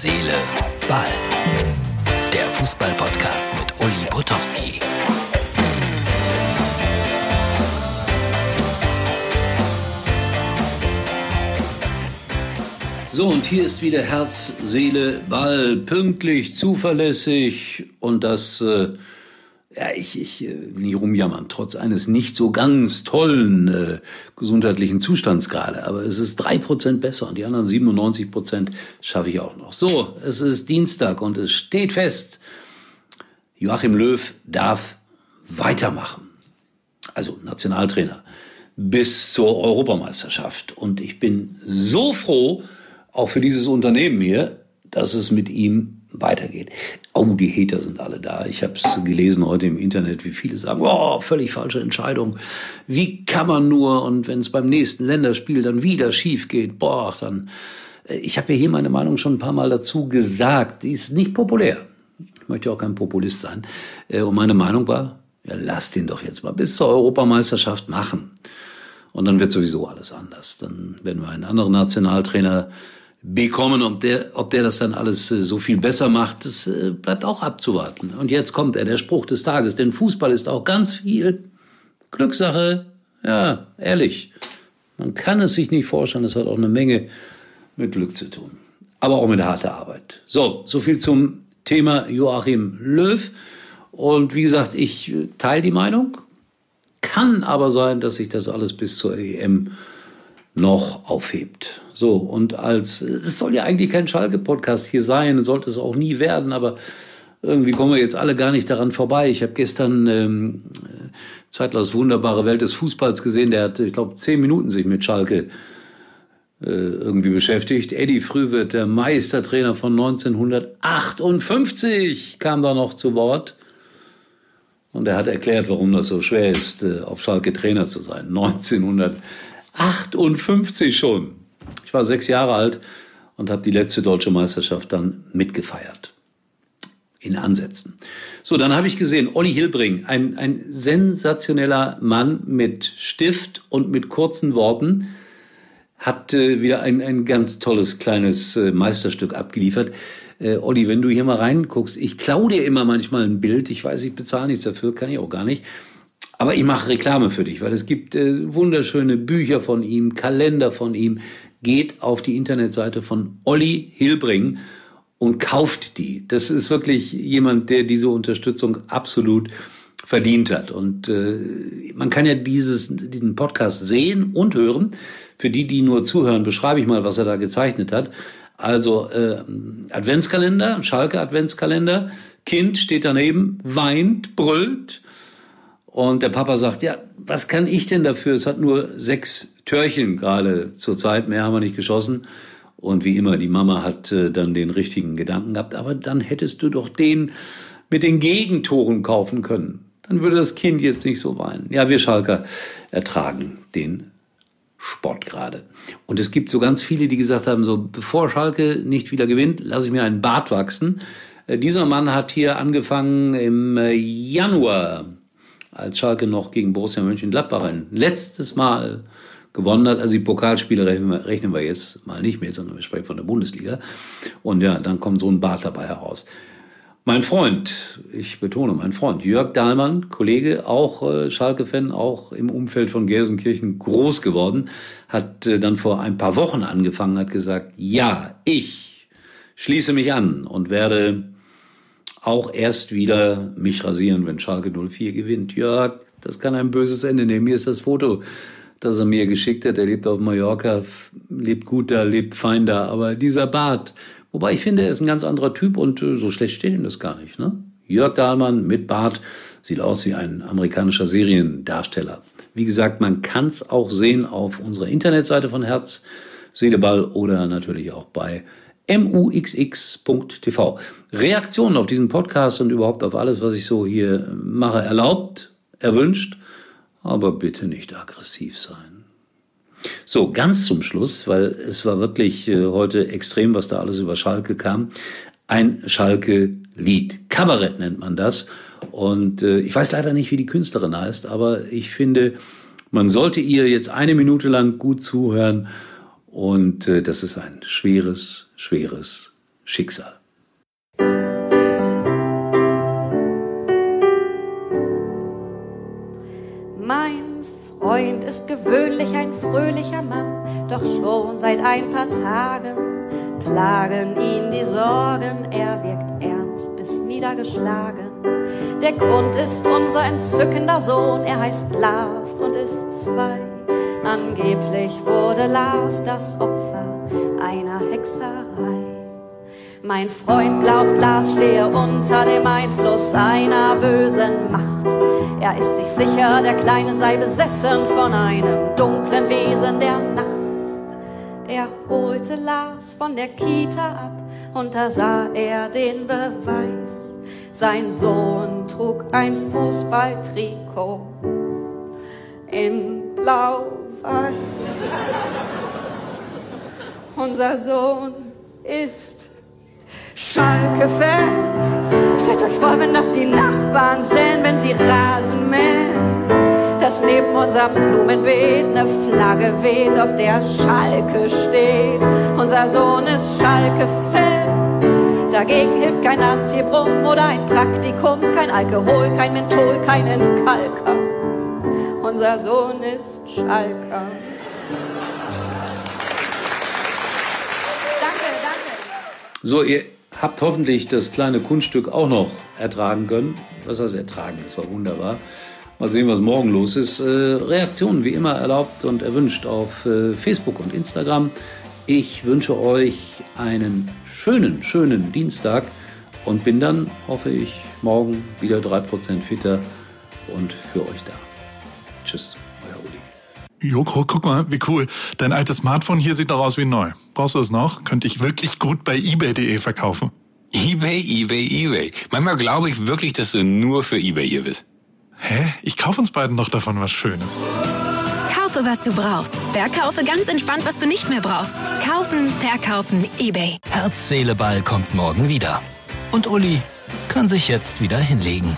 Seele, Ball. Der Fußball-Podcast mit Uli Potowski. So, und hier ist wieder Herz, Seele, Ball, pünktlich, zuverlässig und das, äh, ja, ich, ich äh, will nicht rumjammern, trotz eines nicht so ganz tollen äh, gesundheitlichen Zustands gerade, aber es ist drei Prozent besser und die anderen 97 Prozent schaffe ich auch noch. So, es ist Dienstag und es steht fest, Joachim Löw darf weitermachen. Also Nationaltrainer bis zur Europameisterschaft. Und ich bin so froh, auch für dieses Unternehmen hier, dass es mit ihm weitergeht. Oh, die Hater sind alle da. Ich habe es gelesen heute im Internet, wie viele sagen, oh, völlig falsche Entscheidung. Wie kann man nur? Und wenn es beim nächsten Länderspiel dann wieder schief geht, boah, dann. äh, Ich habe ja hier meine Meinung schon ein paar Mal dazu gesagt. Die ist nicht populär. Ich möchte auch kein Populist sein. Äh, Und meine Meinung war, ja, lasst ihn doch jetzt mal bis zur Europameisterschaft machen. Und dann wird sowieso alles anders. Dann werden wir einen anderen Nationaltrainer bekommen. Ob der, ob der das dann alles äh, so viel besser macht, das äh, bleibt auch abzuwarten. Und jetzt kommt er, der Spruch des Tages. Denn Fußball ist auch ganz viel Glückssache. Ja, ehrlich. Man kann es sich nicht vorstellen. Es hat auch eine Menge mit Glück zu tun. Aber auch mit harter Arbeit. So, so viel zum Thema Joachim Löw. Und wie gesagt, ich äh, teile die Meinung. Kann aber sein, dass sich das alles bis zur EM noch aufhebt. So, und als, es soll ja eigentlich kein Schalke-Podcast hier sein, sollte es auch nie werden, aber irgendwie kommen wir jetzt alle gar nicht daran vorbei. Ich habe gestern ähm, Zeitlers wunderbare Welt des Fußballs gesehen, der hat, ich glaube, zehn Minuten sich mit Schalke äh, irgendwie beschäftigt. Eddie Frühwirt, der Meistertrainer von 1958, kam da noch zu Wort. Und er hat erklärt, warum das so schwer ist, äh, auf Schalke Trainer zu sein. 1958 schon. Ich war sechs Jahre alt und habe die letzte deutsche Meisterschaft dann mitgefeiert. In Ansätzen. So, dann habe ich gesehen, Olli Hilbring, ein, ein sensationeller Mann mit Stift und mit kurzen Worten, hat äh, wieder ein, ein ganz tolles kleines äh, Meisterstück abgeliefert. Äh, Olli, wenn du hier mal reinguckst, ich klaue dir immer manchmal ein Bild. Ich weiß, ich bezahle nichts dafür, kann ich auch gar nicht. Aber ich mache Reklame für dich, weil es gibt äh, wunderschöne Bücher von ihm, Kalender von ihm. Geht auf die Internetseite von Olli Hilbring und kauft die. Das ist wirklich jemand, der diese Unterstützung absolut verdient hat. Und äh, man kann ja dieses, diesen Podcast sehen und hören. Für die, die nur zuhören, beschreibe ich mal, was er da gezeichnet hat. Also äh, Adventskalender, Schalke Adventskalender. Kind steht daneben, weint, brüllt. Und der Papa sagt, ja, was kann ich denn dafür? Es hat nur sechs Törchen gerade zur Zeit, mehr haben wir nicht geschossen. Und wie immer, die Mama hat äh, dann den richtigen Gedanken gehabt, aber dann hättest du doch den mit den Gegentoren kaufen können. Dann würde das Kind jetzt nicht so weinen. Ja, wir Schalker ertragen den Sport gerade. Und es gibt so ganz viele, die gesagt haben, so bevor Schalke nicht wieder gewinnt, lasse ich mir einen Bart wachsen. Äh, Dieser Mann hat hier angefangen im äh, Januar, als Schalke noch gegen Borussia Mönchengladbach ein letztes Mal gewonnen hat. Also die Pokalspiele rechnen wir, jetzt mal nicht mehr, sondern wir sprechen von der Bundesliga. Und ja, dann kommt so ein Bart dabei heraus. Mein Freund, ich betone mein Freund, Jörg Dahlmann, Kollege, auch äh, Schalke-Fan, auch im Umfeld von Gelsenkirchen groß geworden, hat äh, dann vor ein paar Wochen angefangen, hat gesagt, ja, ich schließe mich an und werde auch erst wieder mich rasieren, wenn Schalke 04 gewinnt. Jörg, das kann ein böses Ende nehmen. Hier ist das Foto, das er mir geschickt hat. Er lebt auf Mallorca, lebt gut da, lebt fein da. Aber dieser Bart, wobei ich finde, er ist ein ganz anderer Typ und äh, so schlecht steht ihm das gar nicht. Ne? Jörg Dahlmann mit Bart sieht aus wie ein amerikanischer Seriendarsteller. Wie gesagt, man kann es auch sehen auf unserer Internetseite von Herz, Seeleball oder natürlich auch bei muxx.tv. Reaktionen auf diesen Podcast und überhaupt auf alles, was ich so hier mache, erlaubt, erwünscht, aber bitte nicht aggressiv sein. So, ganz zum Schluss, weil es war wirklich äh, heute extrem, was da alles über Schalke kam. Ein Schalke-Lied. Kabarett nennt man das. Und äh, ich weiß leider nicht, wie die Künstlerin heißt, aber ich finde, man sollte ihr jetzt eine Minute lang gut zuhören. Und äh, das ist ein schweres, schweres, Schicksal. Mein Freund ist gewöhnlich ein fröhlicher Mann, doch schon seit ein paar Tagen plagen ihn die Sorgen, er wirkt ernst bis niedergeschlagen. Der Grund ist unser entzückender Sohn, er heißt Lars und ist zwei. Angeblich wurde Lars das Opfer einer Hexerei. Mein Freund glaubt, Lars stehe unter dem Einfluss einer bösen Macht. Er ist sich sicher, der Kleine sei besessen von einem dunklen Wesen der Nacht. Er holte Lars von der Kita ab und da sah er den Beweis. Sein Sohn trug ein Fußballtrikot in blau-weiß. Unser Sohn ist Schalke-Fan. Stellt euch vor, wenn das die Nachbarn sehen, wenn sie Rasen mähen. Dass neben unserem Blumenbeet eine Flagge weht, auf der Schalke steht. Unser Sohn ist Schalke-Fan. Dagegen hilft kein Antibrum oder ein Praktikum, kein Alkohol, kein Menthol, kein Entkalker. Unser Sohn ist Schalker. Danke, danke. So, ihr habt hoffentlich das kleine Kunststück auch noch ertragen können. Was heißt ertragen? Das war wunderbar. Mal sehen, was morgen los ist. Äh, Reaktionen wie immer erlaubt und erwünscht auf äh, Facebook und Instagram. Ich wünsche euch einen schönen, schönen Dienstag und bin dann, hoffe ich, morgen wieder 3% fitter und für euch da. Tschüss, euer Uli. Joko, guck mal, wie cool. Dein altes Smartphone hier sieht doch aus wie neu. Brauchst du es noch? Könnte ich wirklich gut bei eBay.de verkaufen. eBay, eBay, eBay. Manchmal glaube ich wirklich, dass du nur für eBay hier bist. Hä? Ich kaufe uns beiden noch davon was Schönes. Kaufe, was du brauchst. Verkaufe ganz entspannt, was du nicht mehr brauchst. Kaufen, verkaufen, eBay. Herz, Seele, Ball kommt morgen wieder. Und Uli kann sich jetzt wieder hinlegen.